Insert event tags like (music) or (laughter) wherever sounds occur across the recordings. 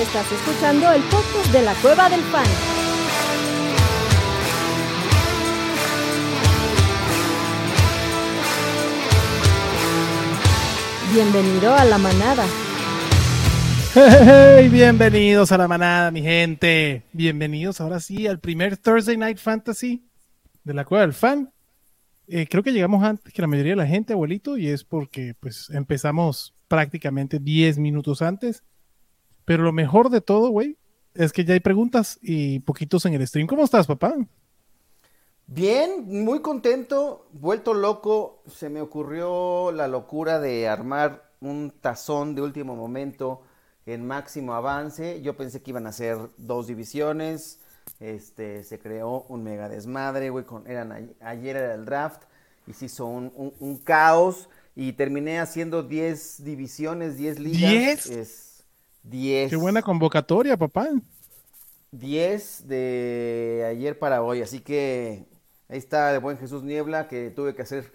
Estás escuchando el podcast de la Cueva del Fan. Bienvenido a la manada. Hey, bienvenidos a la manada, mi gente. Bienvenidos ahora sí al primer Thursday Night Fantasy de la Cueva del Fan. Eh, creo que llegamos antes que la mayoría de la gente, abuelito, y es porque pues empezamos prácticamente 10 minutos antes. Pero lo mejor de todo, güey, es que ya hay preguntas y poquitos en el stream. ¿Cómo estás, papá? Bien, muy contento, vuelto loco. Se me ocurrió la locura de armar un tazón de último momento en máximo avance. Yo pensé que iban a ser dos divisiones. Este, se creó un mega desmadre, güey. Con, eran, ayer era el draft y se hizo un, un, un caos. Y terminé haciendo 10 divisiones, 10 ligas. ¿10? Es 10. Qué buena convocatoria, papá. 10 de ayer para hoy. Así que ahí está el buen Jesús Niebla que tuve que hacer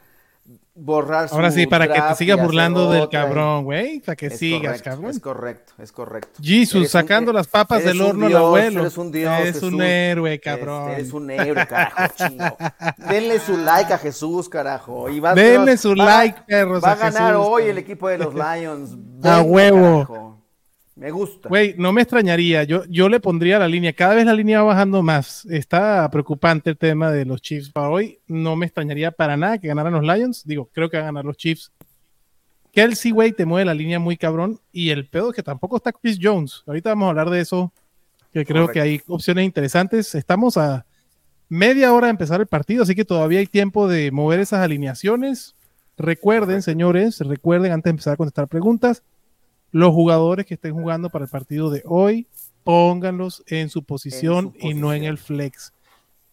borrar su Ahora sí, para que te sigas burlando del cabrón, güey. Para que Es sigas, correcto, cabrón. Es correcto, es correcto. Jesus, Eres un- sacando las papas eres del un horno al abuelo. Eres un dios. Es un Jesús. héroe, cabrón. Eres un héroe, carajo, (laughs) chingo. Denle su like a Jesús, carajo. Y va, Denle su va- like, perros, Va a ganar Jesús, hoy el equipo de los Lions. (laughs) A huevo. carajo. Me gusta. Güey, no me extrañaría. Yo, yo le pondría la línea. Cada vez la línea va bajando más. Está preocupante el tema de los Chiefs para hoy. No me extrañaría para nada que ganaran los Lions. Digo, creo que van a ganar los Chiefs. Kelsey, güey, te mueve la línea muy cabrón. Y el pedo es que tampoco está Chris Jones. Ahorita vamos a hablar de eso. Que creo Correcto. que hay opciones interesantes. Estamos a media hora de empezar el partido, así que todavía hay tiempo de mover esas alineaciones. Recuerden, señores, recuerden antes de empezar a contestar preguntas, los jugadores que estén jugando para el partido de hoy, pónganlos en su posición, y no en el flex.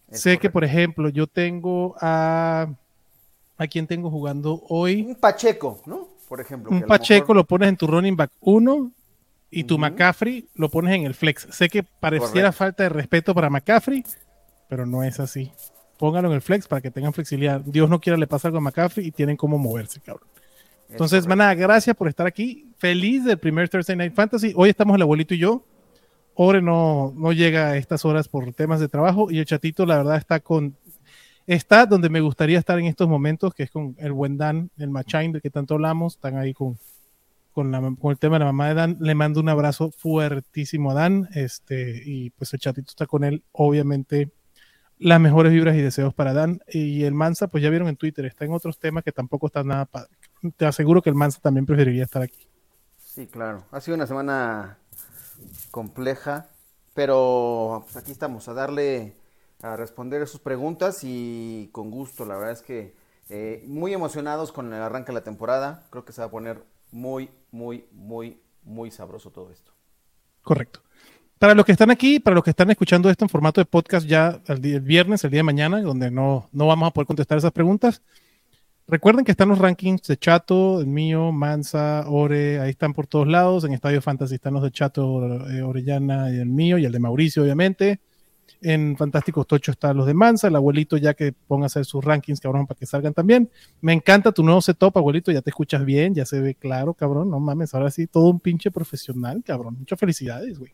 Es sé que, por ejemplo, yo tengo a... ¿A quién tengo jugando hoy? Un Pacheco, ¿no? Por ejemplo. Un Pacheco mejor- lo pones en tu running back 1 y tu. McCaffrey lo pones en el flex. Sé que pareciera Correcto. falta de respeto para McCaffrey, pero no es así. Póngalo en el flex para que tengan flexibilidad. Dios no quiera le pasa algo a McCaffrey y tienen cómo moverse, cabrón. Es Entonces, manada, gracias por estar aquí. Feliz del primer Thursday Night Fantasy. Hoy estamos el abuelito y yo. Ore no, no llega a estas horas por temas de trabajo y el chatito, la verdad, está con. Está donde me gustaría estar en estos momentos, que es con el buen Dan, el Machain, del que tanto hablamos. Están ahí con, con, la- con el tema de la mamá de Dan. Le mando un abrazo fuertísimo a Dan. Este, y pues el chatito está con él, obviamente. Las mejores vibras y deseos para Dan. Y el Mansa, pues ya vieron en Twitter, está en otros temas que tampoco están nada padre. Te aseguro que el Mansa también preferiría estar aquí. Sí, claro. Ha sido una semana compleja, pero pues, aquí estamos a darle, a responder sus preguntas y con gusto. La verdad es que eh, muy emocionados con el arranque de la temporada. Creo que se va a poner muy, muy, muy, muy sabroso todo esto. Correcto. Para los que están aquí, para los que están escuchando esto en formato de podcast ya el, día- el viernes, el día de mañana, donde no, no vamos a poder contestar esas preguntas, recuerden que están los rankings de Chato, el mío, Mansa, Ore, ahí están por todos lados. En Estadio Fantasy están los de Chato, eh, Orellana y el mío, y el de Mauricio, obviamente. En Fantásticos Tocho están los de Mansa, el abuelito ya que ponga a hacer sus rankings, cabrón, para que salgan también. Me encanta tu nuevo setup, abuelito, ya te escuchas bien, ya se ve claro, cabrón, no mames, ahora sí, todo un pinche profesional, cabrón. Muchas felicidades, güey.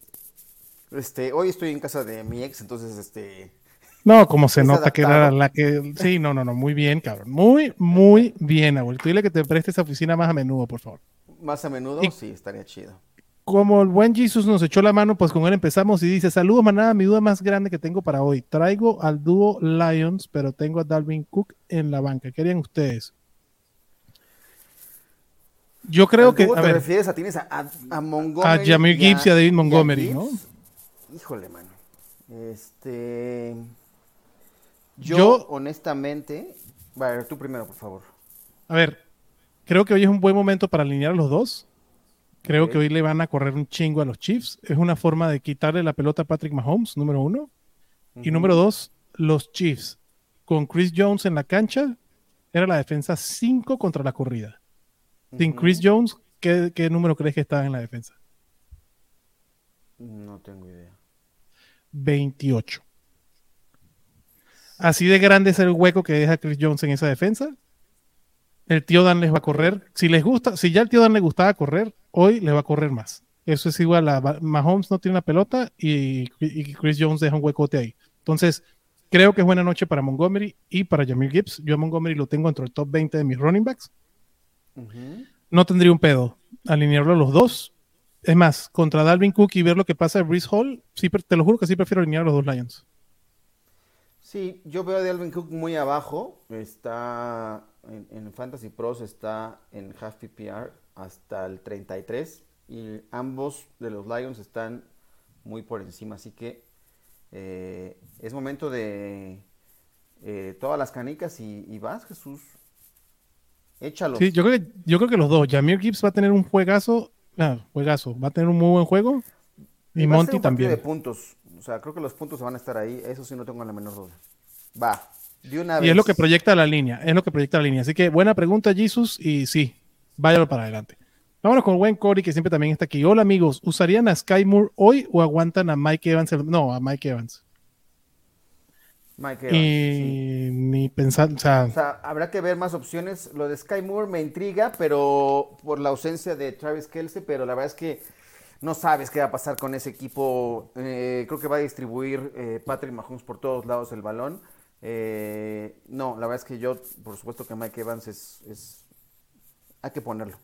Este, hoy estoy en casa de mi ex, entonces este, No, como se nota que era la que. Sí, no, no, no, muy bien, cabrón. Muy, muy bien, abuelito. Dile que te preste esa oficina más a menudo, por favor. más a menudo, Y- sí, estaría chido. Como el buen Jesus nos echó la mano, pues con él empezamos y dice: Saludos, manada. Mi duda más grande que tengo para hoy. Traigo al dúo Lions, pero tengo a Dalvin Cook en la banca. ¿Qué harían ustedes? Yo creo ¿Al que. A te ver, refieres a tienes a, a, a Montgomery A Jahmyr Gibbs y a David Montgomery, ¿no? Híjole, mano. Este yo, Yo- honestamente, a ver, tú primero, por favor. a ver, creo que hoy es un buen momento para alinear a los dos. Creo que hoy le van a correr un chingo a los Chiefs. Es una forma de quitarle la pelota a Patrick Mahomes, número uno. Y número dos, los Chiefs. Con Chris Jones en la cancha, era la defensa 5 contra la corrida. Sin. Chris Jones, ¿qué, qué número crees que está en la defensa? No tengo idea. 28. Así de grande es el hueco que deja Chris Jones en esa defensa. El tío Dan les va a correr. Si les gusta, si ya el tío Dan le gustaba correr, hoy les va a correr más. Eso es igual a Mahomes no tiene una pelota y, y Chris Jones deja un huecote ahí. Entonces, creo que es buena noche para Montgomery y para Jamil Gibbs. Yo a Montgomery lo tengo entre el top 20 de mis running backs. No tendría un pedo alinearlo a los dos. Es más, contra Dalvin Cook y ver lo que pasa en Brees Hall, sí, te lo juro que sí prefiero alinear a los dos Lions. Sí, yo veo a Dalvin Cook muy abajo. Está en, Fantasy Pros, está en half PPR hasta el 33. Y ambos de los Lions están muy por encima. Así que eh, es momento de eh, todas las canicas y, vas, Jesús. Échalo. Sí, yo creo que, yo creo que los dos. Jamir Gibbs va a tener un juegazo. Ah, juegazo. Va a tener un muy buen juego. Y, Monty también. de puntos. O sea, creo que los puntos van a estar ahí. Eso sí, no tengo la menor duda. Va. De una y es lo que proyecta la línea. Es lo que proyecta la línea. Así que buena pregunta, Jesus. Y sí, váyalo para adelante. Vámonos con buen Cory, que siempre también está aquí. Hola, amigos. ¿Usarían a Sky Moore hoy o aguantan a Mike Evans? No, a Mike Evans. Mike Evans. Y ni pensar, o sea, habrá que ver más opciones. Lo de Sky Moore me intriga, pero por la ausencia de Travis Kelsey, pero la verdad es que no sabes qué va a pasar con ese equipo. Eh, creo que va a distribuir eh, Patrick Mahomes por todos lados el balón. Eh, no, la verdad es que yo, por supuesto que Mike Evans es, es hay que ponerlo.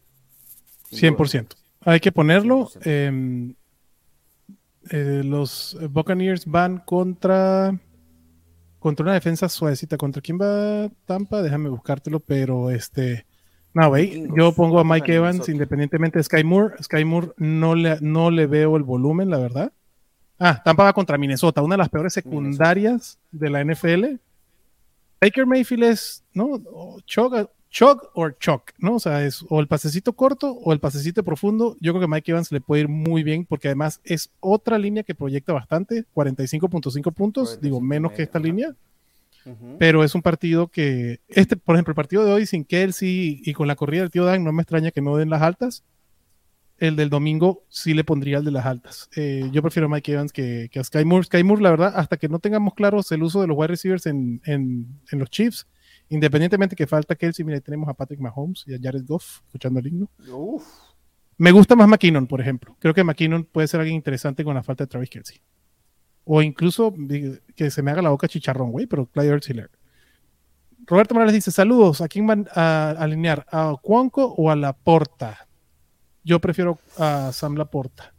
100%. Hay que ponerlo. Em, los Buccaneers van contra contra una defensa suavecita. ¿Contra quién va Tampa? Déjame buscártelo, pero este. No, güey, yo pongo a Mike Evans independientemente de Sky Moore. Sky Moore no le, no le veo el volumen, la verdad. Ah, Tampa va contra Minnesota, una de las peores secundarias de la NFL. Baker Mayfield es, ¿no? Choga, chog o choc, ¿no? O sea, es o el pasecito corto o el pasecito profundo. Yo creo que Mike Evans le puede ir muy bien porque además es otra línea que proyecta bastante, 45.5 puntos, digo menos que esta línea. Pero es un partido que, este, por ejemplo, el partido de hoy sin Kelsey y con la corrida del tío Dan, no me extraña que no den las altas. El del domingo sí le pondría el de las altas. Eh, yo prefiero a Mike Evans que, a Sky Moore. Sky Moore, la verdad, hasta que no tengamos claros el uso de los wide receivers en, en los Chiefs, Independientemente que falta Kelsey, mira, tenemos a Patrick Mahomes y a Jared Goff escuchando el himno. Me gusta más McKinnon, por ejemplo. Creo que McKinnon puede ser alguien interesante con la falta de Travis Kelsey. O incluso que se me haga la boca chicharrón, güey, pero Clyde Hiller. Roberto Morales dice: Saludos, ¿a quién van a alinear? ¿A Cuanco o a Laporta? Yo prefiero a Sam Laporta.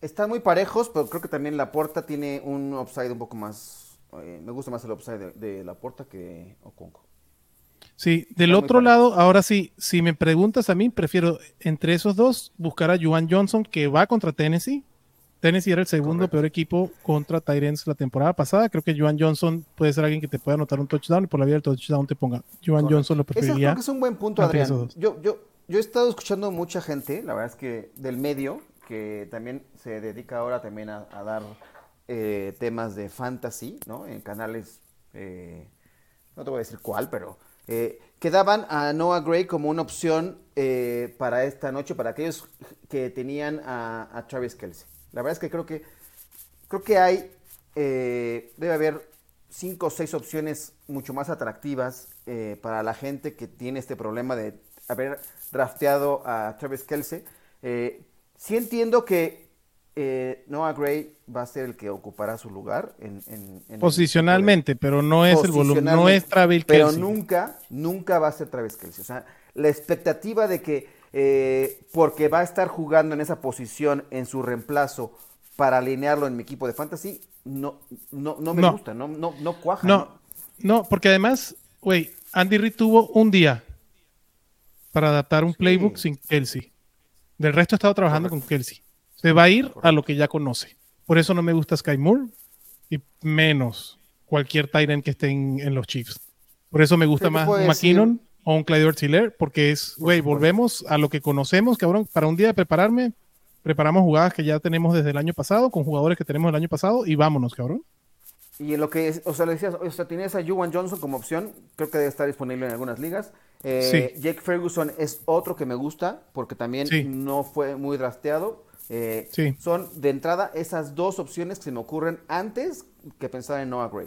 Están muy parejos, pero creo que también Laporta tiene un upside un poco más eh, me gusta más el upside de, la puerta que Oconco. Sí, del otro lado, ahora sí, si me preguntas a mí, prefiero entre esos dos buscar a Juan Johnson, que va contra Tennessee. Tennessee era el segundo peor equipo contra Tyrants la temporada pasada. Creo que Juan Johnson puede ser alguien que te pueda anotar un touchdown y por la vida del touchdown te ponga. Juan Johnson lo preferiría. Ese es un buen punto, Adrián. Yo, yo, yo he estado escuchando mucha gente, la verdad es que del medio, que también se dedica ahora también a dar eh, temas de fantasy, ¿no? En canales, eh, no te voy a decir cuál, pero eh, que daban a Noah Gray como una opción para esta noche, para aquellos que tenían a, Travis Kelsey. La verdad es que creo que creo que hay, debe haber cinco o seis opciones mucho más atractivas para la gente que tiene este problema de haber drafteado a Travis Kelsey. sí entiendo que eh, Noah Gray va a ser el que ocupará su lugar en, posicionalmente, pero no es el volumen, no es Travis Pero nunca, nunca va a ser Travis Kelsey. O sea, la expectativa de que eh, porque va a estar jugando en esa posición en su reemplazo para alinearlo en mi equipo de fantasy, no, no, no me gusta, no, no, no cuaja. No, no, porque además, güey, Andy Reid tuvo un día para adaptar un playbook sin Kelsey. Del resto ha estado trabajando con Kelsey. Se va a ir a lo que ya conoce. Por eso no me gusta Sky Moore y menos cualquier Tyrant que esté en, los Chiefs. Por eso me gusta más McKinnon o un Clyde Ortiller, porque es, güey, volvemos a lo que conocemos, cabrón. Para un día de prepararme, preparamos jugadas que ya tenemos desde el año pasado, con jugadores que tenemos el año pasado, y vámonos, cabrón. Y en lo que, o sea, le decías, o sea, tienes a Juwan Johnson como opción, creo que debe estar disponible en algunas ligas. Eh, Jake Ferguson es otro que me gusta, porque también no fue muy drasteado. Eh, son de entrada esas dos opciones que se me ocurren antes que pensar en Noah Gray.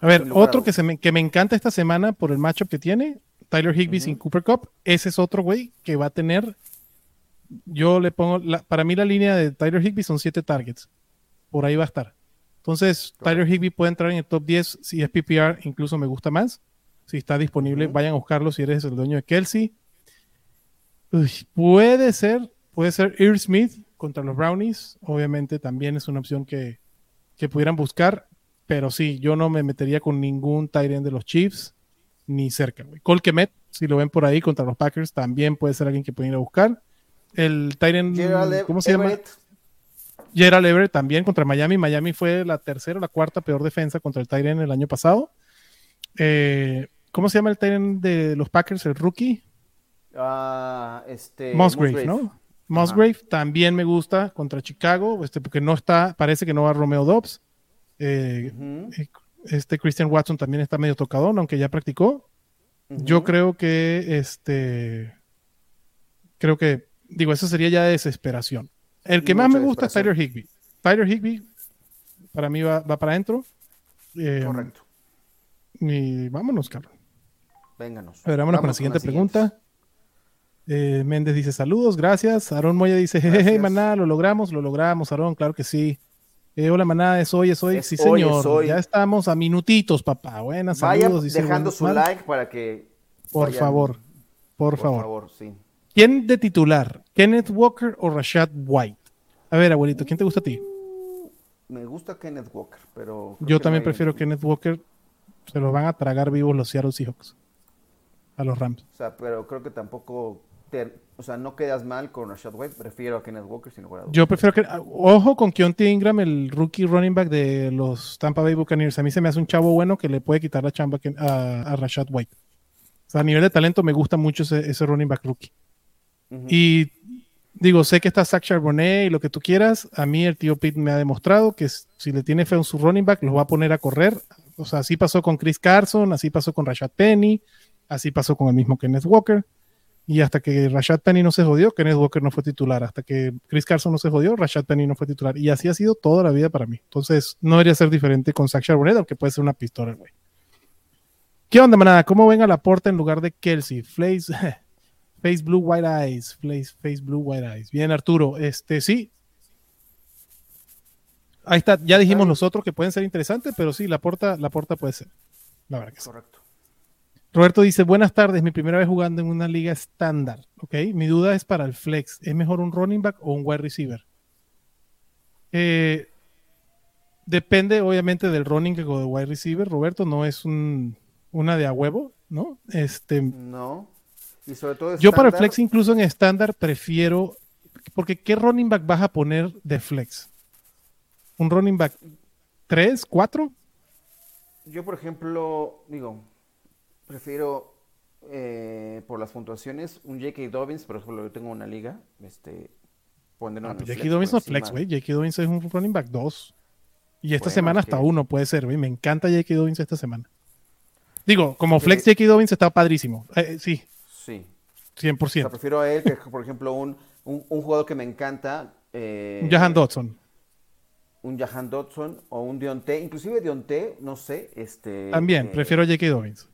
A ver, otro que, se me, que me encanta esta semana por el matchup que tiene, Tyler Higby sin Cooper Cup. Ese es otro güey que va a tener yo le pongo, la- para mí la línea de Tyler Higby son siete targets. Por ahí va a estar. Entonces, Tyler Higby puede entrar en el top 10 si es PPR, incluso me gusta más. Si está disponible, vayan a buscarlo si eres el dueño de Kelsey. Uy, puede ser, puede ser Earl Smith contra los Brownies. Obviamente también es una opción que, que pudieran buscar. Pero sí, yo no me metería con ningún tight end de los Chiefs, ni cerca. güey. Cole Kmet, si lo ven por ahí contra los Packers, también puede ser alguien que pueden ir a buscar. El Gerald Ev- ¿cómo se llama? Gerald Everett también contra Miami. Miami fue la tercera o la cuarta peor defensa contra el Tyrant el año pasado. Eh, ¿Cómo se llama el Tyrant de los Packers? El rookie. este, Musgrave, ¿no? Musgrave también me gusta contra Chicago, este, porque no está, parece que no va Romeo Dobbs. Eh, eh, este Christian Watson también está medio tocadón, aunque ya practicó. Yo creo que este. Creo que. Digo, eso sería ya desesperación. El que más me gusta es Tyler. Higby. Tyler Higby, para mí va, va para adentro. Eh, Correcto. Y vámonos, cabrón. Vénganos. A ver, vámonos con la Vamos siguiente pregunta. Eh, Méndez dice saludos, gracias. Aarón Moya dice, jejeje, maná, lo logramos, lo logramos, Aarón, claro que sí. Eh, hola, maná, es hoy, es hoy. Es sí, hoy, señor. es hoy. Ya estamos a minutitos, papá. Buenas, Vayan saludos. dice dejando su like para que. Por vayan- favor, por, Por favor. favor, sí. ¿Quién de titular? ¿Kenneth Walker o Rashad White? A ver, abuelito, ¿quién te gusta a ti? Me gusta Kenneth Walker, pero. Yo también no prefiero Kenneth Walker. Se los van a tragar vivos los Seattle Seahawks. A los Rams. O sea, pero creo que tampoco. Te- o sea, no quedas mal con Rashad White. Prefiero a Kenneth Walker sin lugar a dudas. Yo prefiero que. Ojo con Keontae Ingram, el rookie running back de los Tampa Bay Buccaneers. A mí se me hace un chavo bueno que le puede quitar la chamba a, a Rashad White. O sea, a nivel de talento me gusta mucho ese, ese running back rookie. Y digo, sé que está Zach Charbonnet y lo que tú quieras. A mí el tío Pete me ha demostrado que si le tiene fe en su running back, los va a poner a correr. O sea, así pasó con Chris Carson, así pasó con Rashad Penny, así pasó con el mismo Kenneth Walker. Y hasta que Rashad Penny no se jodió, Kenneth Walker no fue titular. Hasta que Chris Carson no se jodió, Rashad Penny no fue titular. Y así ha sido toda la vida para mí. Entonces, no debería ser diferente con Zach Charbonnet, aunque puede ser una pistola, güey. ¿Qué onda, manada? ¿Cómo ven a la porta en lugar de Kelsey? Face, (laughs) face Blue White Eyes. Face, face Blue White Eyes. Bien, Arturo. Este, sí. Ahí está. Ya dijimos Claro. los otros que pueden ser interesantes, pero sí, la porta, la porta puede ser. La verdad que sí. Roberto dice, buenas tardes, mi primera vez jugando en una liga estándar. Ok, mi duda es para el flex. ¿Es mejor un running back o un wide receiver? Eh, depende obviamente del running back o del wide receiver, Roberto. No es un, una de a huevo, ¿no? Este, No. Y sobre todo. yo para el flex incluso en estándar prefiero, porque ¿qué running back vas a poner de flex? ¿Un running back 3, 4? Yo, por ejemplo, digo, prefiero eh, por las puntuaciones un J.K. Dobbins, por ejemplo, yo tengo una liga, este, ponerlo Ah, pues J.K. Dobbins no flex, güey. J.K. Dobbins es un running back 2. Y esta Bueno, semana hasta que- uno puede ser, güey. Me encanta J.K. Dobbins esta semana. Digo, como flex J.K. Dobbins está padrísimo. Eh, sí, Sí. O sea, 100%. prefiero a él que, por ejemplo, un, un, un jugador que me encanta. Eh, Jahan Dodson. Un Jahan Dodson o un Dionte. Inclusive Dionte, no sé, este... También, eh, prefiero a J.K. Dobbins.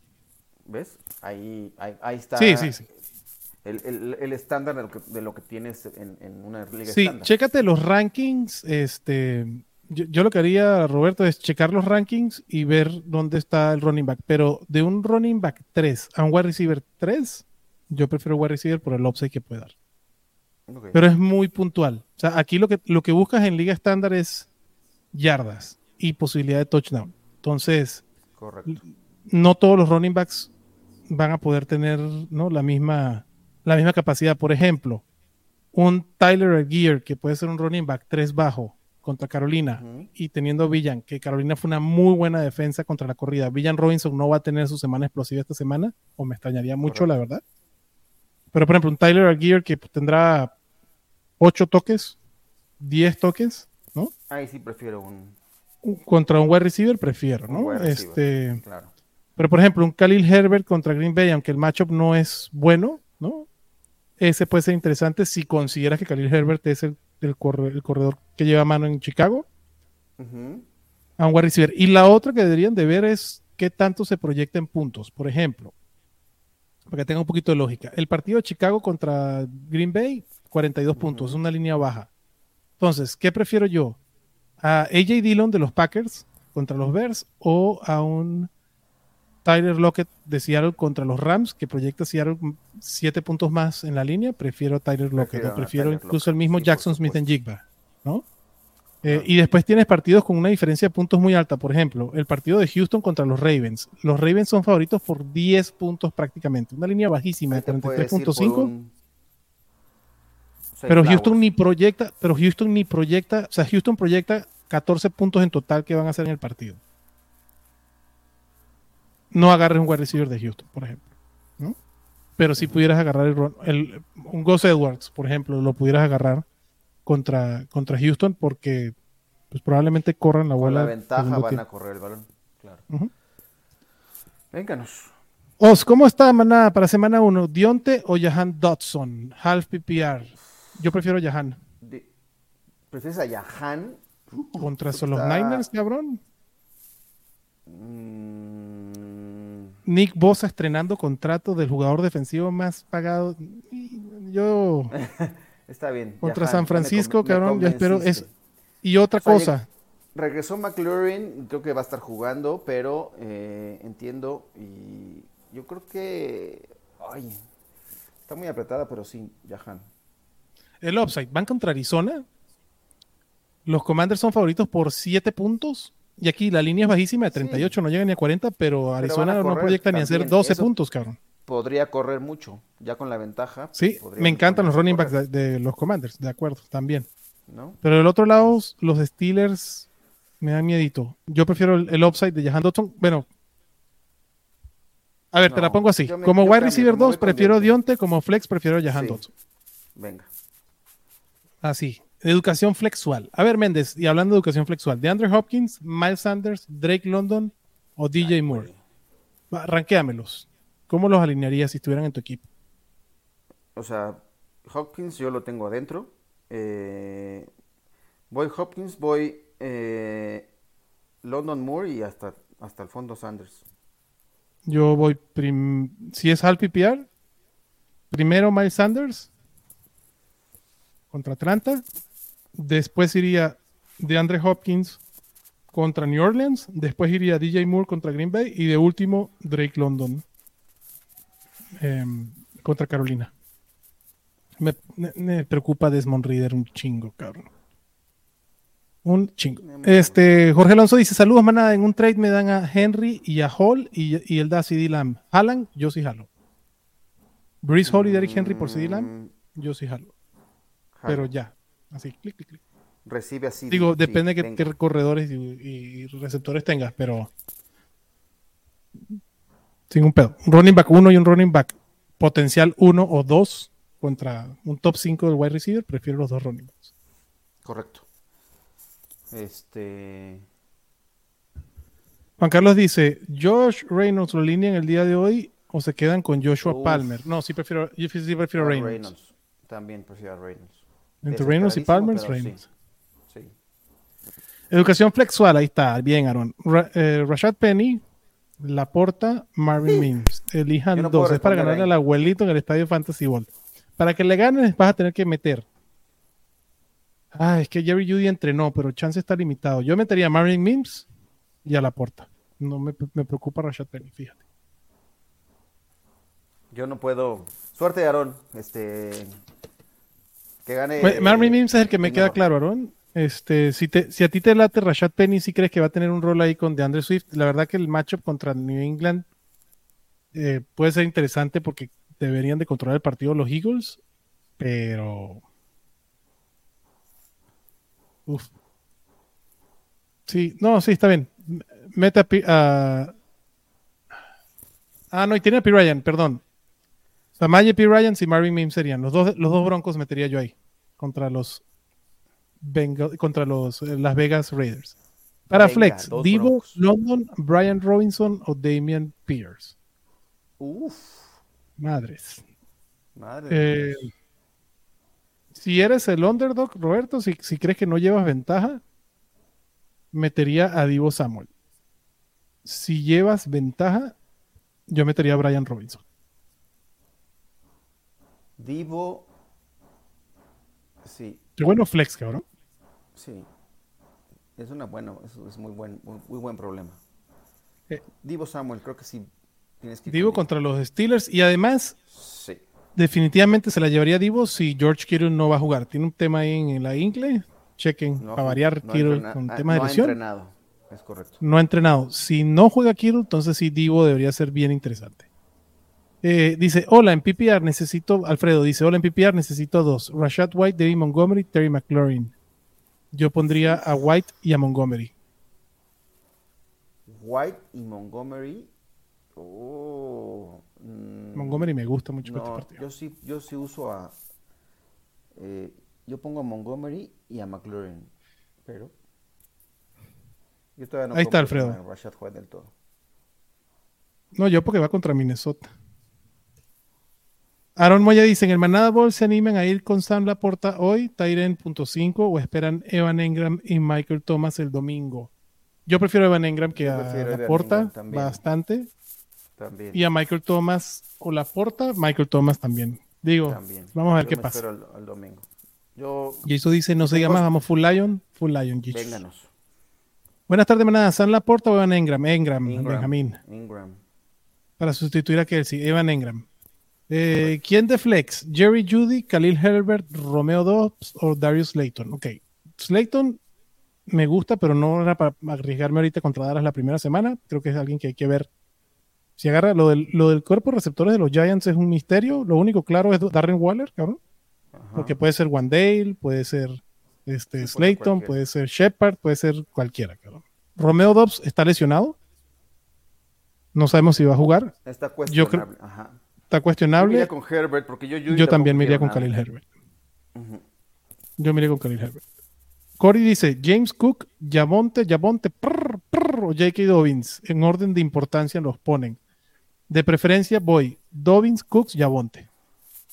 ¿Ves? Ahí, ahí, ahí está Sí, sí, sí. el, el- el estándar de lo que, de lo que tienes en, en una liga Sí, estándar. chécate los rankings. Este, yo, yo lo que haría, Roberto, es checar los rankings y ver dónde está el running back. Pero de un running back 3 a un wide receiver 3, yo prefiero wide receiver por el upside que puede dar. Pero es muy puntual. O sea, aquí lo que, lo que buscas en liga estándar es yardas y posibilidad de touchdown. Entonces, Correcto. no todos los running backs van a poder tener ¿no? la, misma, la misma capacidad. Por ejemplo, un Tyler Gear, que puede ser un running back 3 bajo contra Carolina, y teniendo a Villan, que Carolina fue una muy buena defensa contra la corrida. Villan Robinson no va a tener su semana explosiva esta semana, o me extrañaría mucho, Correcto. la verdad. Pero, por ejemplo, un Tyler Gear que tendrá 8 toques, 10 toques, ¿no? Ahí sí prefiero un... Contra un wide receiver prefiero, ¿no? receiver. Este, Claro. Pero, por ejemplo, un Khalil Herbert contra Green Bay, aunque el matchup no es bueno, ¿no? Ese puede ser interesante si consideras que Khalil Herbert es el, el corre- el corredor que lleva mano en Chicago a un wide receiver. Y la otra que deberían de ver es qué tanto se proyecta en puntos. Por ejemplo, para que tenga un poquito de lógica. El partido de Chicago contra Green Bay, 42 puntos, es una línea baja. Entonces, ¿qué prefiero yo? ¿A AJ Dillon de los Packers contra los Bears o a un Tyler Lockett de Seattle contra los Rams que proyecta Seattle 7 puntos más en la línea? Prefiero a Tyler Lockett, Prefiero o incluso el mismo Jackson Smith en. Jigba, ¿no? Eh, y después tienes partidos con una diferencia de puntos muy alta. Por ejemplo, el partido de Houston contra los Ravens. Los Ravens son favoritos por 10 puntos prácticamente. Una línea bajísima de te puedes ir por 43.5. un Pero. Houston ni proyecta, pero Houston ni proyecta, o sea, Houston proyecta 14 puntos en total que van a hacer en el partido. No agarres un wide receiver de Houston, por ejemplo. ¿no? Pero si pudieras agarrar el, el- un Gus Edwards, por ejemplo, lo pudieras agarrar contra, contra Houston porque pues, probablemente corran la Con bola. la ventaja van a correr el balón. Claro. Ujú. Vénganos. Os, ¿cómo está manada para semana 1? ¿Dionte o Jahan Dodson? Half PPR. Yo prefiero Jahan. ¿Prefieres a Yahan? Contra Está- los Niners, cabrón. Mm, Nick Bosa estrenando contrato del jugador defensivo más pagado. Yo (laughs) está bien. contra Jahan, San me Francisco, me cabrón, yo espero y otra cosa. Regresó McLaurin, creo que va a estar jugando, pero eh, entiendo y yo creo que... Ay, está muy apretada, pero sí, Yahan. El upside, van contra Arizona. Los Commanders son favoritos por 7 puntos. Y aquí la línea es bajísima de 38, no llega ni a 40, pero Arizona no proyecta ni a hacer también, 12 eso- puntos, cabrón. Podría correr mucho, ya con la ventaja. Sí, podrían me encantan los running backs de, de los Commanders, de acuerdo, también. ¿no? Pero del otro lado, los Steelers me dan miedito. Yo prefiero el, el upside de Jahan Dodson. Bueno, a ver, te la pongo así. me- como wide receiver como voy 2, con prefiero Dionte. Como flex, prefiero Jahan Sí. Dodson. Venga. Así. Educación flexual. A ver, Méndez, y hablando de educación flexual, de Andrew Hopkins, Miles Sanders, Drake London o DJ Moore. Va, Ranquéamelos. ¿Cómo los alinearías si estuvieran en tu equipo? O sea, Hopkins yo lo tengo adentro. Eh, voy Hopkins, voy eh, London Moore y hasta, hasta el fondo Sanders. Yo voy, prim- si es al PPR, primero Miles Sanders contra Atlanta, después iría de Andre Hopkins contra New Orleans, después iría DJ Moore contra Green Bay y de último Drake London em, contra Carolina. Me, me- me preocupa Desmond Reader un chingo, cabrón. Un chingo. Este, Jorge Alonso dice: Saludos, manada. En un trade me dan a Henry y a Hall y, y él da a CD Lamb. ¿Jalan? Yo sí jalo. Breeze Hall y Derrick Henry por CD Lamb. Mm, Yo sí jalo. Pero ya. Así, clic, clic, clic. Recibe así. Digo, sí, depende de qué, corredores y, y receptores tengas, pero. Sin un pedo. Un running back 1 y un running back potencial 1 o 2 contra un top 5 del wide receiver, prefiero los dos running backs. Correcto. Este. Juan Carlos dice: Josh Reynolds lo alinean el día de hoy o se quedan con Joshua Uf. Palmer. No, sí prefiero, yo sí prefiero a Reynolds. También prefiero a Reynolds. Entre Reynolds y Palmer, Reynolds. sí. Educación flexual, ahí está, bien, Aaron. Ra- eh, Rashad Penny, Laporta, Marvin Mims. Elijan no dos, es para ganarle ahí. al abuelito en el estadio Fantasy Ball. Para que le ganes, vas a tener que meter. Ah, es que Jerry Judy entrenó, pero chance está limitado. Yo metería a Marvin Mims y a Laporta. No me, me preocupa Rashad Penny, fíjate. Yo no puedo. Suerte, Aarón. Este. Que gane. Ma- Marvin Mims es el que me el queda mejor. claro, Aaron. Este, si, te, si a ti te late Rashad Penny, si crees que va a tener un rol ahí con DeAndre Swift, la verdad que el matchup contra New England eh, puede ser interesante porque deberían de controlar el partido los Eagles, pero... Uf. Sí, no, sí, está bien. M- Mete a... Pi- a- Ah, no, y tiene a P. Ryan, perdón. Samaje P. Ryan y Marvin Mims serían. Los dos, los dos broncos metería yo ahí. Contra los Bengal- contra los eh, Las Vegas Raiders. Para Venga, Flex, Divo, Broncos. London, Brian Robinson o Damian Pierce. Uf. Madres. Madre Eh, si eres el underdog, Roberto, si, si crees que no llevas ventaja, metería a Divo Samuel. Si llevas ventaja, yo metería a Brian Robinson. Divo Sí, Qué bueno flex, cabrón. sí. Es una buena, es, es muy buen, muy, muy buen problema. Eh. Divo Samuel, creo que sí tienes que Divo con contra los Steelers y además Sí. definitivamente se la llevaría Divo si George Kittle no va a jugar. Tiene un tema ahí en la ingle. Chequen, No, para variar no Kittle con ah, temas no de ha lesión. entrenado, es correcto. No ha entrenado. Si no juega Kittle, entonces sí Divo debería ser bien interesante. Eh, dice, hola, en PPR necesito, Alfredo dice, hola, en PPR necesito dos. Rashad White, David Montgomery, Terry McLaurin. Yo pondría a White y a Montgomery. White y Montgomery. Oh, mm, Montgomery me gusta mucho para no, este partido. yo sí, yo sí uso a. eh, yo pongo a Montgomery y a McLaurin, pero. Yo todavía no Ahí está, Alfredo. Rashad White del todo. No, yo porque va contra Minnesota. Aaron Moya dice, en el Manada Bowl se animan a ir con Sam Laporta hoy, Tyren.5 o esperan Evan Engram y Michael Thomas el domingo. Yo prefiero a Evan Engram que a Laporta también. bastante. También. Y a Michael Thomas o Laporta, Michael Thomas también. Digo, también. vamos a ver Yo qué pasa. al, al domingo. Yo. Y eso dice, no se Tengo- llama, vamos Full Lion, Full Lion. Jesus. Vénganos. Buenas tardes, Manada. ¿Sam Laporta o Evan Engram? Engram, Ingram. Benjamín. Ingram. para sustituir a Kelsey, Evan Engram. Eh, ¿Quién de flex? Jerry Judy, Khalil Herbert, Romeo Dobbs o Darius Slayton. Ok, Slayton me gusta, pero no era para arriesgarme ahorita contra Dallas la primera semana. Creo que es alguien que hay que ver. Si agarra lo del, lo del cuerpo de receptores de los Giants es un misterio. Lo único claro es Darren Waller, cabrón. Ajá. Porque puede ser Wandale, puede ser este, Sí, Slayton, puede ser Shepard, puede ser cualquiera, cabrón. Romeo Dobbs está lesionado. No sabemos si va a jugar. Está Yo creo- cuestionable. Ajá. Está Yo cuestionable. iría con Herbert porque yo. Yo también me iría con nada. Khalil Herbert. Yo me iría con Khalil Herbert. Corey dice James Cook, prr, prr, o J.K. Dobbins. En orden de importancia los ponen. De preferencia voy Dobbins, Cooks, Javonte.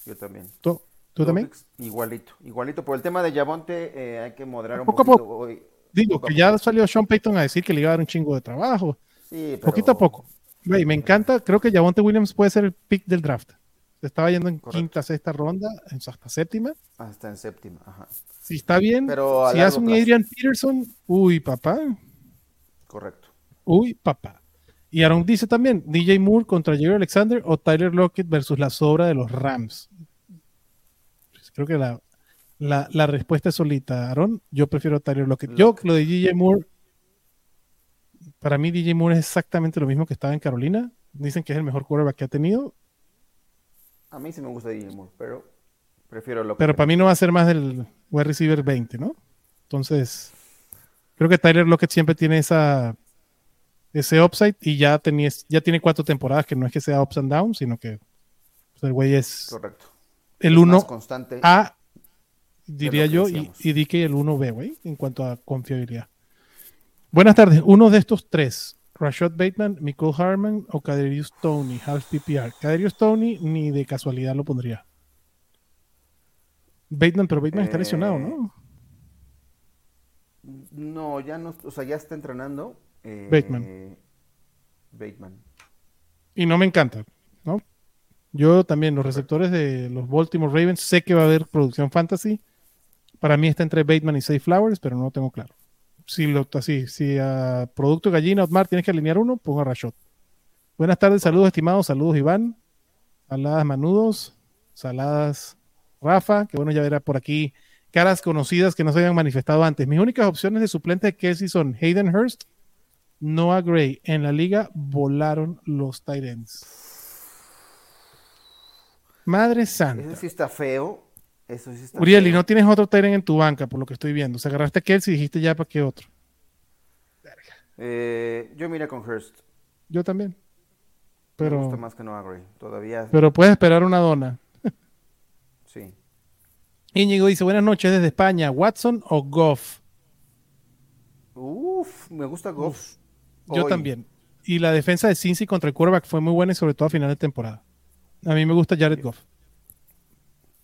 Yo también. ¿Tú, tú también? Igualito, igualito. Por el tema de Yavonte eh, hay que moderar un Poco a poquito poco. hoy. Digo poco que ya salió Sean Payton a decir que le iba a dar un chingo de trabajo. Sí, pero- Poquito a poco. Güey, me encanta. Creo que Javonte Williams puede ser el pick del draft. Se estaba yendo en Correcto. quinta, sexta ronda, hasta séptima. Hasta en séptima, ajá. Si está bien, Pero si hace un plazo. Adrian Peterson, uy, papá. Correcto. Uy, papá. Y Aaron dice también, DJ Moore contra Jerry Alexander o Tyler Lockett versus la sobra de los Rams. Pues creo que la, la, la respuesta es solita, Aaron. Yo prefiero a Tyler Lockett. Yo, lo de DJ Moore, para mí DJ Moore es exactamente lo mismo que estaba en Carolina. Dicen que es el mejor quarterback que ha tenido, A mí sí me gusta DJ Moore, pero prefiero lo pero para mí no va a ser más del wide receiver 20, ¿no? Entonces, creo que Tyler Lockett siempre tiene esa ese upside y ya, tenía, ya tiene cuatro temporadas que no es que sea ups and downs, sino que pues, el güey es Correcto. el Es más 1 constante. A, diría yo, y, y di que el 1B, güey, en cuanto a confiabilidad. Buenas tardes. Uno de estos tres, Rashad Bateman, Nicole Harman o Kaderius Tony, half PPR. Kaderius Tony ni de casualidad lo pondría. Bateman, pero Bateman está Eh, lesionado, ¿no? No, ya no, o sea, ya está entrenando. eh, Bateman. Bateman. Y no me encanta, ¿no? Yo también, los receptores de los Baltimore Ravens, sé que va a haber producción fantasy. Para mí está entre Bateman y Safe Flowers, pero no lo tengo claro. Si lo así, si a producto gallina Otmar tienes que alinear uno, pongo a Rashot. Buenas tardes, saludos estimados, saludos Iván, saladas Manudos, saladas Rafa, que bueno ya verá por aquí caras conocidas que no se habían manifestado antes. Mis únicas opciones de suplente de Kelsey son Hayden Hurst, Noah Gray. En la liga volaron los Titans. Madre santa. Ese sí está feo. Eso sí está Uriel, y no tienes otro Tyrant en tu banca, por lo que estoy viendo. O sea, agarraste a Kelsey y dijiste ya para qué otro. Eh, yo miré con Hurst. Yo también. Me gusta Pero, más que Noah Gray. Todavía. pero puedes esperar una dona. (laughs) Sí. Íñigo dice, buenas noches desde España. ¿Watson o Goff? Uf, me gusta Goff. Yo también. Y la defensa de Cincy contra el quarterback fue muy buena y sobre todo a final de temporada. A mí me gusta Jared Goff.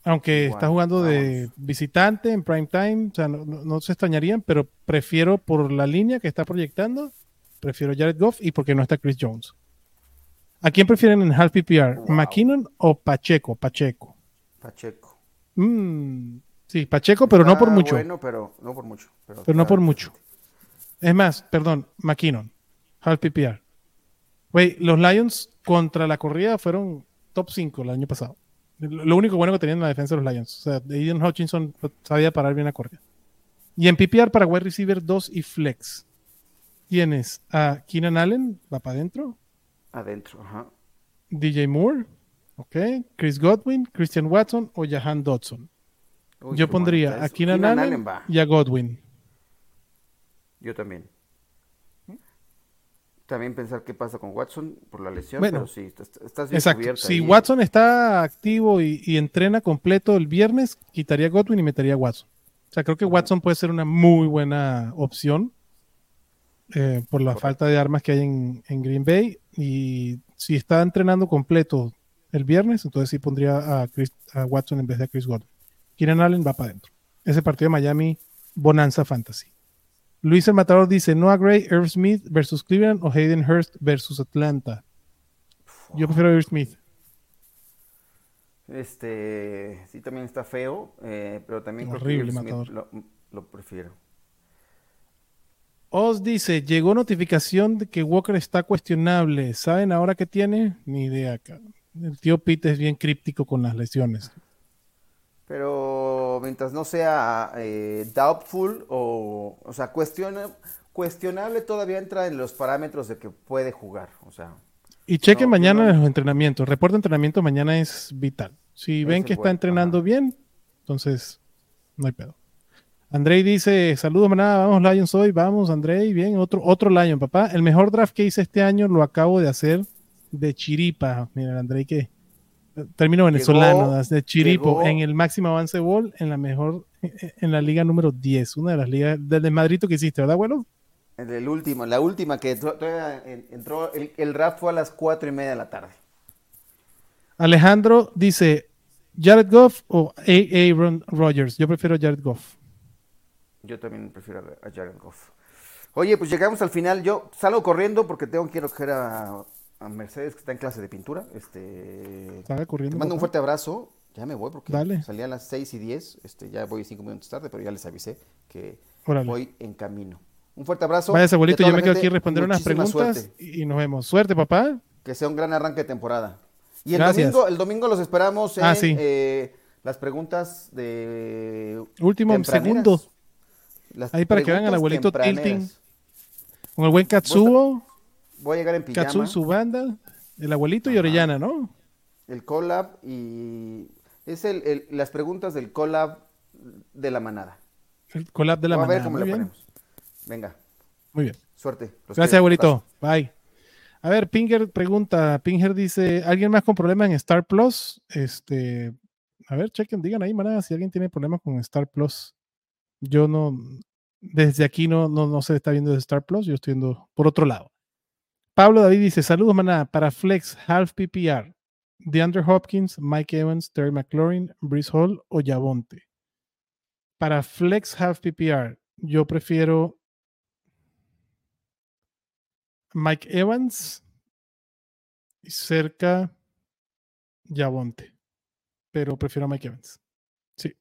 Aunque Igual, está jugando de visitante en prime time, o sea, no, no- no se extrañarían, pero prefiero por la línea que está proyectando, prefiero Jared Goff y porque no está Chris Jones. ¿A quién prefieren en half PPR? Wow. ¿McKinnon o Pacheco? Pacheco. Pacheco. Mm, Sí, Pacheco, pero no por mucho. Bueno, pero no por mucho. Pero, Pero no por mucho. Es más, perdón, McKinnon, half PPR. Güey, los Lions contra la corrida fueron top 5 el año pasado. Lo único bueno que tenían en la defensa de los Lions. O sea, Aiden Hutchinson sabía parar bien la corrida. Y en PPR para wide receiver 2 y flex. Tienes a Keenan Allen, va para adentro. Adentro, ajá. DJ Moore, ok. Chris Godwin, Christian Watson o Jahan Dodson. Uy, Yo pondría a. Keenan, Allen, va. y a Godwin. Yo también. También pensar qué pasa con Watson por la lesión, Bueno. pero sí, estás, estás bien Exacto. cubierta Si ahí. Watson está activo y, y entrena completo el viernes, quitaría Godwin y metería a Watson. O sea, creo que Watson puede ser una muy buena opción eh, por la Correcto. falta de armas que hay en, en Green Bay. Y si está entrenando completo el viernes, entonces sí pondría a, Chris- a Watson en vez de a Chris Godwin. Keenan Allen va para adentro. Ese partido de Miami, Bonanza Fantasy. Luis el Matador dice: Noah Gray, Irv Smith versus Cleveland o Hayden Hurst versus Atlanta. Yo prefiero Irv Smith. Este, sí, también está feo, eh, pero también Horrible, matador. lo, lo prefiero. Oz dice, llegó notificación de que Walker está cuestionable. ¿Saben ahora qué tiene? Ni idea. El tío Pete es bien críptico con las lesiones. Pero mientras no sea eh, doubtful o, o sea, cuestiona, cuestionable todavía entra en los parámetros de que puede jugar. O sea, Y chequen No, mañana yo no- los entrenamientos. Reporte de entrenamiento mañana es vital. Si ven Ese que es está entrenando ajá. bien, entonces no hay pedo. Andrei dice, saludos manada, vamos Lions hoy, vamos Andrei, bien, otro, otro Lion, papá. El mejor draft que hice este año lo acabo de hacer de chiripa. Mira, Andrei que término venezolano, Llegó- de chiripo, llegó- en el máximo avance ball, en la mejor, (laughs) en la liga número 10, una de las ligas del Madrito que hiciste, ¿verdad, abuelo? el del último, la última que entró, en- el, el draft fue a las cuatro y media de la tarde. Alejandro dice, Jared Goff o. Aaron Rodgers. Yo prefiero Jared Goff. Yo también prefiero a Jared Goff. Oye, pues llegamos al final. Yo salgo corriendo porque tengo que ir a a, Mercedes que está en clase de pintura. Este, Estaba corriendo. te mando un fuerte abrazo. Ya me voy porque Dale. salí a las 6 y 10. Este, ya voy 5 minutos tarde, pero ya les avisé que Órale. voy en camino. Un fuerte abrazo. Váyase, abuelito. Yo me quedo aquí a responder unas preguntas suerte. y nos vemos. Suerte, papá. Que sea un gran arranque de temporada. Y el Gracias. domingo, el domingo los esperamos en Ah, sí. eh, las preguntas de Último segundo. Las Ahí para que vean al abuelito tilting. Con el buen Katsuo, Voy a llegar en pijama. Katsuo y su banda, el abuelito y. Orellana, ¿no? El collab y es el, el- las preguntas del collab de la manada. El collab de la Vamos a ver manada. cómo Muy le bien. ponemos. Venga, Muy bien. suerte. Los Gracias, quiero. abuelito. Bye. A ver, Pinger pregunta, Pinger dice, ¿alguien más con problemas en Star Plus? Este, a ver, chequen, digan ahí, manada, si alguien tiene problemas con Star Plus. Yo no, desde aquí no, no, no se está viendo de Star Plus, yo estoy viendo por otro lado. Pablo David dice, saludos, manada, para Flex, Half PPR, DeAndre Hopkins, Mike Evans, Terry McLaurin, Brees Hall o Yavonte. Para Flex Half PPR, yo prefiero Mike Evans y cerca Yavonte. Pero prefiero a Mike Evans. Sí.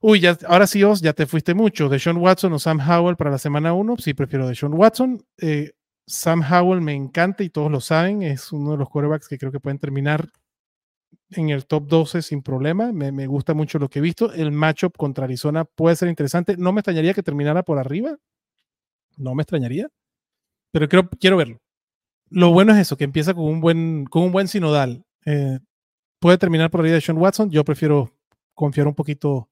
Uy, ya, ahora sí, Os, ya te fuiste mucho. De Sean Watson o Sam Howell para la semana 1. Sí, prefiero de Sean Watson. Eh, Sam Howell me encanta y todos lo saben. Es uno de los quarterbacks que creo que pueden terminar en el top 12 sin problema. Me, me gusta mucho lo que he visto. El matchup contra Arizona puede ser interesante. No me extrañaría que terminara por arriba. No me extrañaría pero creo, quiero verlo. Lo bueno es eso, que empieza con un buen, con un buen sinodal. Eh, puede terminar por arriba de Sean Watson. Yo prefiero confiar un poquito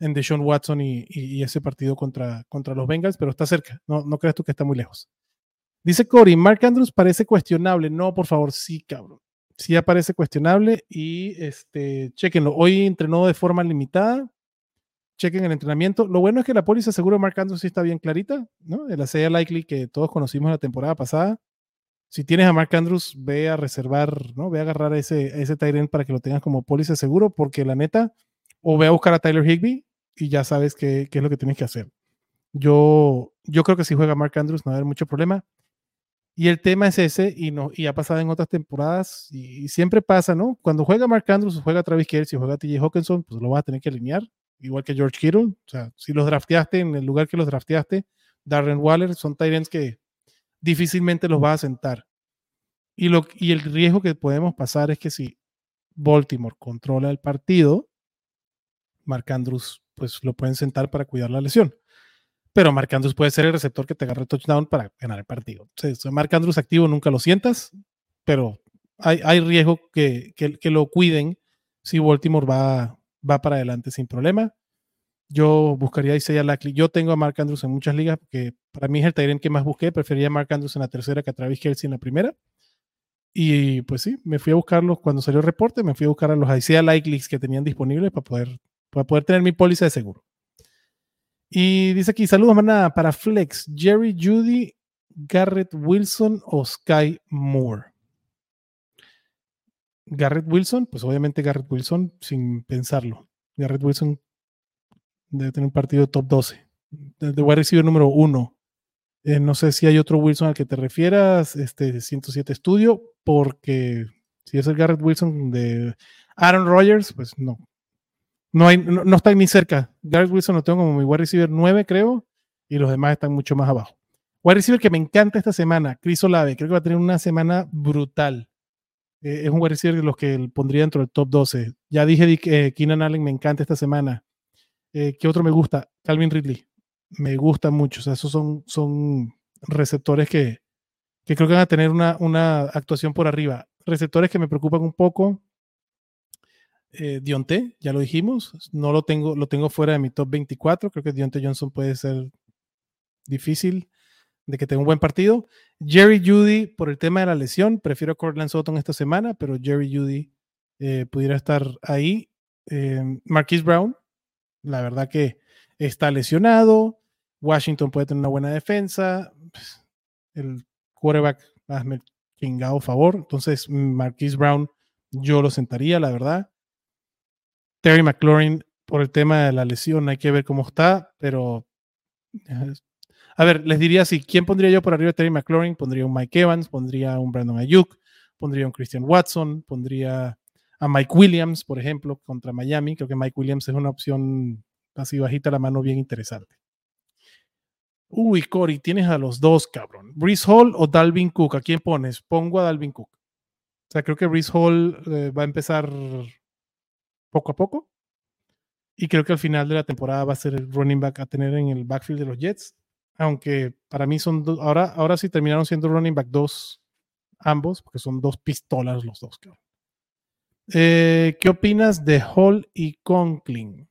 en Deshaun Watson y, y- y ese partido contra, contra los Bengals, pero está cerca. No, no creas tú que está muy lejos. Dice Cory, Mark Andrews parece cuestionable. No, por favor, sí, cabrón. Sí aparece cuestionable y este, chequenlo. Hoy entrenó de forma limitada. Chequen el entrenamiento. Lo bueno es que la póliza seguro de Mark Andrews sí está bien clarita, ¿no? El ACA Likely que todos conocimos la temporada pasada. Si tienes a Mark Andrews, ve a reservar, ¿no? Ve a agarrar ese, ese end para que lo tengas como póliza seguro, porque la neta, o ve a buscar a Tyler Higby y ya sabes qué, qué es lo que tienes que hacer. Yo, yo creo que si juega Mark Andrews no va a haber mucho problema. Y el tema es ese, y, no, y ha pasado en otras temporadas, y, siempre pasa, ¿no? Cuando juega Mark Andrews, juega Travis Kelce, juega TJ Hawkinson, pues lo vas a tener que alinear, igual que George Kittle. O sea, si los drafteaste en el lugar que los drafteaste, Darren Waller, son Tyrants que difícilmente los vas a sentar. Y, lo, y el riesgo que podemos pasar es que si Baltimore controla el partido, Mark Andrews, pues lo pueden sentar para cuidar la lesión pero Mark Andrews puede ser el receptor que te agarre el touchdown para ganar el partido. O Mark Andrews activo nunca lo sientas, pero hay, hay riesgo que, que, lo cuiden si Baltimore va, va para adelante sin problema. Yo buscaría a Isaiah Lackley. Yo tengo a Mark Andrews en muchas ligas, porque para mí es el Tyrant que más busqué. Prefería a Mark Andrews en la tercera que a Travis Kelsey en la primera. Y pues sí, me fui a buscarlos cuando salió el reporte, me fui a buscar a los Isaiah Likely que tenían disponibles para poder, para poder tener mi póliza de seguro. Y dice aquí, saludos, manada, para Flex, Jerry Judy, Garrett Wilson o Sky Moore. Garrett Wilson, pues obviamente Garrett Wilson, sin pensarlo. Garrett Wilson debe tener un partido top 12. De wide receiver número 1. Eh, no sé si hay otro Wilson al que te refieras, este 107 Studio, porque si es el Garrett Wilson de Aaron Rodgers, pues no, no, hay, no, están ni cerca. Garrett Wilson lo tengo como mi wide receiver 9, creo, y los demás están mucho más abajo. Wide receiver que me encanta esta semana, Chris Olave, creo que va a tener una semana brutal. Eh, es un wide receiver de los que pondría dentro del top 12. Ya dije eh, Keenan Allen me encanta esta semana. Eh, ¿Qué otro me gusta? Calvin Ridley. Me gusta mucho. O sea, esos son, son receptores que, que creo que van a tener una, una actuación por arriba. Receptores que me preocupan un poco eh, Dionte, ya lo dijimos, no lo tengo, lo tengo fuera de mi top 24. Creo que Dionte Johnson puede ser difícil de que tenga un buen partido. Jerry Judy, por el tema de la lesión, prefiero a Cortland Sutton esta semana, pero Jerry Judy eh, pudiera estar ahí. Eh, Marquise Brown, la verdad que está lesionado. Washington puede tener una buena defensa. El quarterback, hazme chingado favor. Entonces, Marquise Brown, yo lo sentaría, la verdad. Terry McLaurin por el tema de la lesión, hay que ver cómo está, pero a ver, les diría así, ¿quién pondría yo por arriba de Terry McLaurin? Pondría un Mike Evans, pondría un Brandon Ayuk, pondría un Christian Watson, pondría a Mike Williams, por ejemplo, contra Miami. Creo que Mike Williams es una opción así bajita la mano bien interesante. Uy, Cory, tienes a los dos, cabrón. Breeze Hall o Dalvin Cook. ¿A quién pones? Pongo a Dalvin Cook. O sea, creo que Breeze Hall eh, va a empezar poco a poco. Y creo que al final de la temporada va a ser el running back a tener en el backfield de los Jets. Aunque para mí son ahora, ahora sí terminaron siendo running back dos ambos, porque son dos pistolas los dos. Eh, ¿Qué opinas de Hall y Conklin?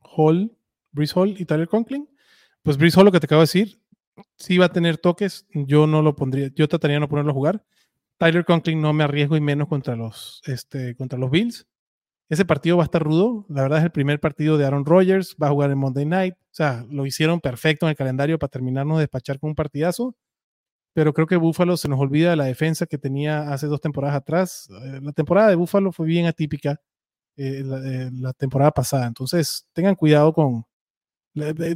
Hall, Brice Hall y Tyler Conklin. Pues Brice Hall, lo que te acabo de decir, sí va a tener toques. Yo no lo pondría, yo trataría de no ponerlo a jugar. Tyler Conklin no me arriesgo y menos contra los, este, contra los Bills. Ese partido va a estar rudo. La verdad es el primer partido de Aaron Rodgers. Va a jugar en Monday Night. O sea, lo hicieron perfecto en el calendario para terminarnos de despachar con un partidazo. Pero creo que Buffalo se nos olvida de la defensa que tenía hace dos temporadas atrás. Eh, la temporada de Buffalo fue bien atípica eh, eh, la, temporada pasada. Entonces, tengan cuidado con.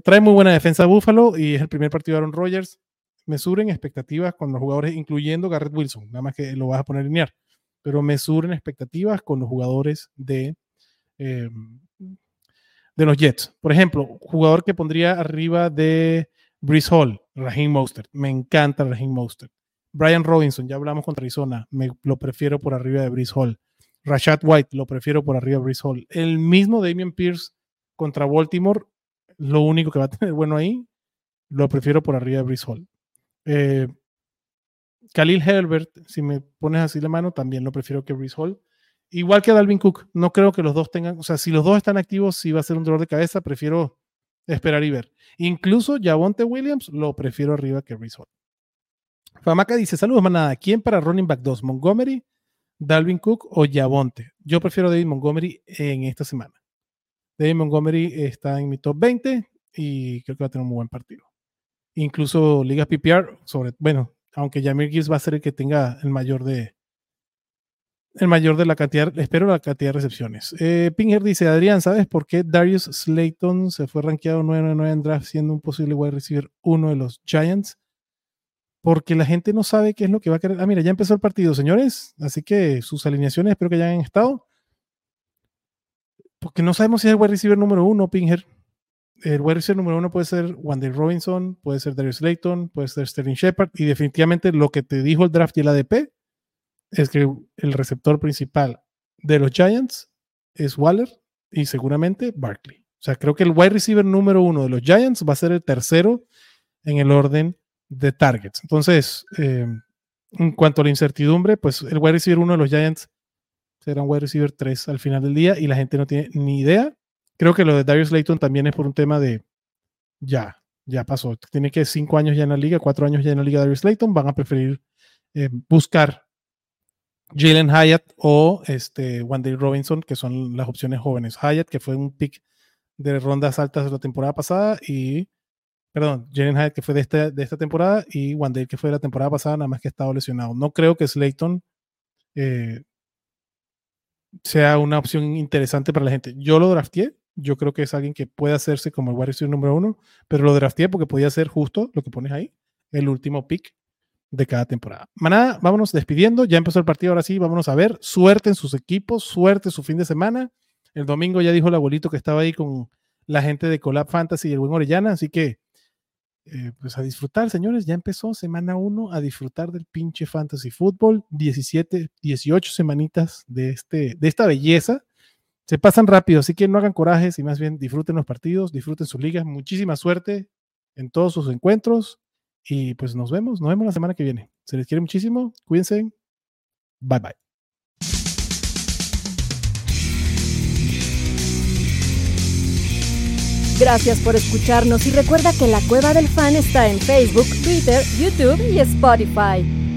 trae muy buena defensa Buffalo y es el primer partido de Aaron Rodgers. Mesuren expectativas con los jugadores, incluyendo Garrett Wilson. Nada más que lo vas a poner linear pero me suben expectativas con los jugadores de, eh, de los Jets. Por ejemplo, jugador que pondría arriba de Brice Hall, Raheem Mostert. Me encanta Raheem Mostert. Brian Robinson, ya hablamos contra Arizona, me lo prefiero por arriba de Brice Hall. Rashad White, lo prefiero por arriba de Brice Hall. El mismo Damian Pierce contra Baltimore, lo único que va a tener bueno ahí, lo prefiero por arriba de Brice Hall. Eh, Khalil Herbert, si me pones así la mano, también lo prefiero que Brees Hall. Igual que Dalvin Cook, no creo que los dos tengan, o sea, si los dos están activos, si va a ser un dolor de cabeza, prefiero esperar y ver. Incluso Javonte Williams lo prefiero arriba que Brees Hall. Famaca dice: Saludos, manada. ¿Quién para running back 2? ¿Montgomery, Dalvin Cook o Javonte? Yo prefiero David Montgomery en esta semana. David Montgomery está en mi top 20 y creo que va a tener un muy buen partido. Incluso ligas PPR, sobre, bueno, aunque Jamir Gibbs va a ser el que tenga el mayor de el mayor de la cantidad, espero la cantidad de recepciones. Eh, Pinger dice, Adrián, ¿sabes por qué Darius Slayton se fue rankeado 9 en draft siendo un posible wide receiver uno de los Giants? porque la gente no sabe qué es lo que va a querer. Ah, mira, ya empezó el partido, señores, así que sus alineaciones espero que ya hayan estado. Porque no sabemos si es el wide receiver número uno, Pinger. El wide receiver número uno puede ser Wandy Robinson, puede ser Darius Layton, puede ser Sterling Shepard, y definitivamente lo que te dijo el draft y el ADP es que el receptor principal de los Giants es Waller y seguramente Barkley. O sea, creo que el wide receiver número uno de los Giants va a ser el tercero en el orden de targets. Entonces, eh, en cuanto a la incertidumbre, pues el wide receiver uno de los Giants será un wide receiver 3 al final del día y la gente no tiene ni idea. Creo que lo de Darius Layton también es por un tema de ya, ya pasó. Tiene que cinco años ya en la liga, cuatro años ya en la liga Darius Layton. Van a preferir eh, buscar Jalen Hyatt o este Wandy Robinson, que son las opciones jóvenes. Hyatt, que fue un pick de rondas altas de la temporada pasada, y perdón, Jalen Hyatt, que fue de, este, de esta temporada, y Wandy, que fue de la temporada pasada, nada más que ha estado lesionado. No creo que Slayton eh, sea una opción interesante para la gente. Yo lo drafté, yo creo que es alguien que puede hacerse como el wide receiver número uno, pero lo drafté porque podía ser justo lo que pones ahí, el último pick de cada temporada. Manada, vámonos despidiendo. Ya empezó el partido, ahora sí, vámonos a ver. Suerte en sus equipos, suerte su fin de semana. El domingo ya dijo el abuelito que estaba ahí con la gente de Collab Fantasy y el buen Orellana, así que eh, pues a disfrutar, señores. Ya empezó semana 1 a disfrutar del pinche fantasy fútbol. 17, 18 semanitas de, este, de esta belleza. Se pasan rápido, así que no hagan corajes y más bien disfruten los partidos, disfruten sus ligas. Muchísima suerte en todos sus encuentros. Y pues nos vemos, nos vemos la semana que viene. Se les quiere muchísimo, cuídense. Bye bye. Gracias por escucharnos y recuerda que la Cueva del Fan está en Facebook, Twitter, YouTube y Spotify.